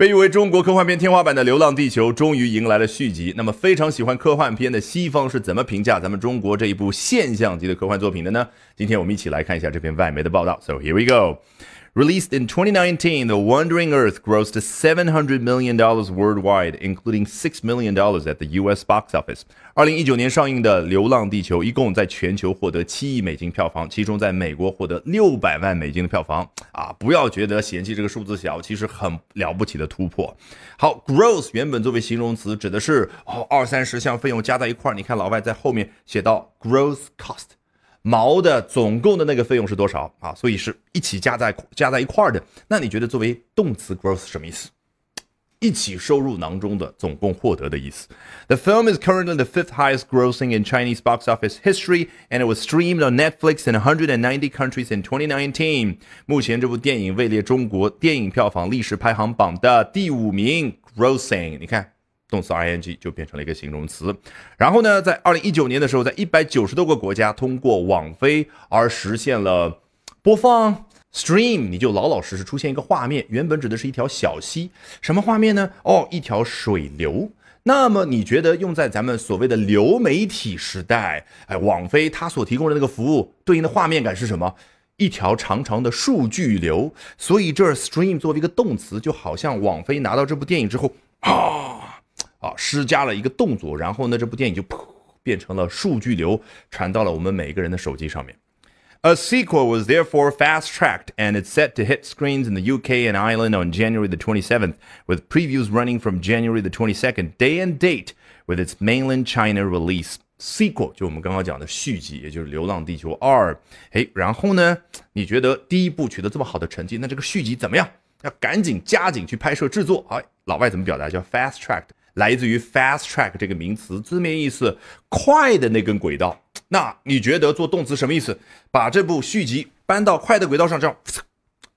被誉为中国科幻片天花板的《流浪地球》终于迎来了续集。那么，非常喜欢科幻片的西方是怎么评价咱们中国这一部现象级的科幻作品的呢？今天我们一起来看一下这篇外媒的报道。So here we go. Released in 2019, The Wandering Earth grossed $700 million worldwide, including $6 million at the US box office. 二零一九年上映的《流浪地球》一共在全球获得七亿美金票房，其中在美国获得六百万美金的票房。啊，不要觉得嫌弃这个数字小，其实很了不起的突破。好，gross 原本作为形容词指的是哦二三十项费用加在一块儿。你看老外在后面写到 gross cost。毛的总共的那个费用是多少啊？所以是一起加在加在一块儿的。那你觉得作为动词 gross 什么意思？一起收入囊中的，总共获得的意思。The film is currently the fifth highest grossing in Chinese box office history, and it was streamed on Netflix in 190 countries in 2019. 目前这部电影位列中国电影票房历史排行榜的第五名，grossing。你看。动词 ing 就变成了一个形容词，然后呢，在二零一九年的时候，在一百九十多个国家通过网飞而实现了播放 stream，你就老老实实出现一个画面，原本指的是一条小溪，什么画面呢？哦，一条水流。那么你觉得用在咱们所谓的流媒体时代，哎，网飞它所提供的那个服务对应的画面感是什么？一条长长的数据流。所以这 stream 作为一个动词，就好像网飞拿到这部电影之后啊。啊，施加了一个动作，然后呢，这部电影就噗变成了数据流，传到了我们每个人的手机上面。A sequel was therefore fast-tracked, and it's set to hit screens in the UK and Ireland on January the 27th, with previews running from January the 22nd, day and date, with its mainland China release. Sequel 就我们刚刚讲的续集，也就是《流浪地球二》。哎，然后呢，你觉得第一部取得这么好的成绩，那这个续集怎么样？要赶紧加紧去拍摄制作。哎，老外怎么表达？叫 fast-tracked。来自于 fast track 这个名词，字面意思快的那根轨道。那你觉得做动词什么意思？把这部续集搬到快的轨道上，这样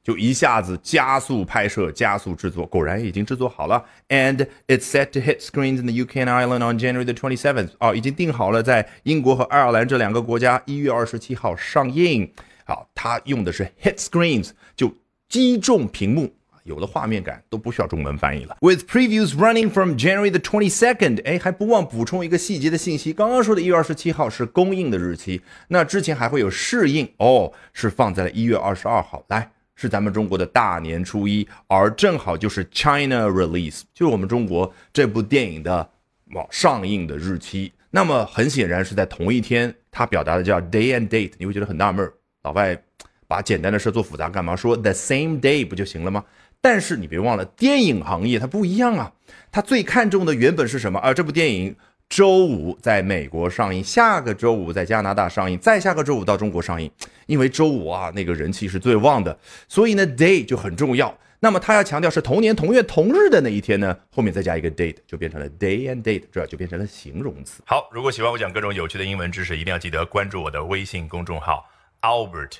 就一下子加速拍摄、加速制作。果然已经制作好了，and it's set to hit screens in the UK and Ireland on January the twenty seventh。哦，已经定好了，在英国和爱尔兰这两个国家一月二十七号上映。好，它用的是 hit screens，就击中屏幕。有了画面感都不需要中文翻译了。With previews running from January the twenty second，哎，还不忘补充一个细节的信息。刚刚说的一月二十七号是公映的日期，那之前还会有试映哦，是放在了一月二十二号。来，是咱们中国的大年初一，而正好就是 China release，就是我们中国这部电影的上映的日期。那么很显然是在同一天，它表达的叫 day and date，你会觉得很纳闷，老外把简单的事做复杂干嘛？说 the same day 不就行了吗？但是你别忘了，电影行业它不一样啊，它最看重的原本是什么啊？这部电影周五在美国上映，下个周五在加拿大上映，再下个周五到中国上映。因为周五啊，那个人气是最旺的，所以呢，day 就很重要。那么他要强调是同年同月同日的那一天呢，后面再加一个 date，就变成了 day and date，这就变成了形容词。好，如果喜欢我讲各种有趣的英文知识，一定要记得关注我的微信公众号 Albert。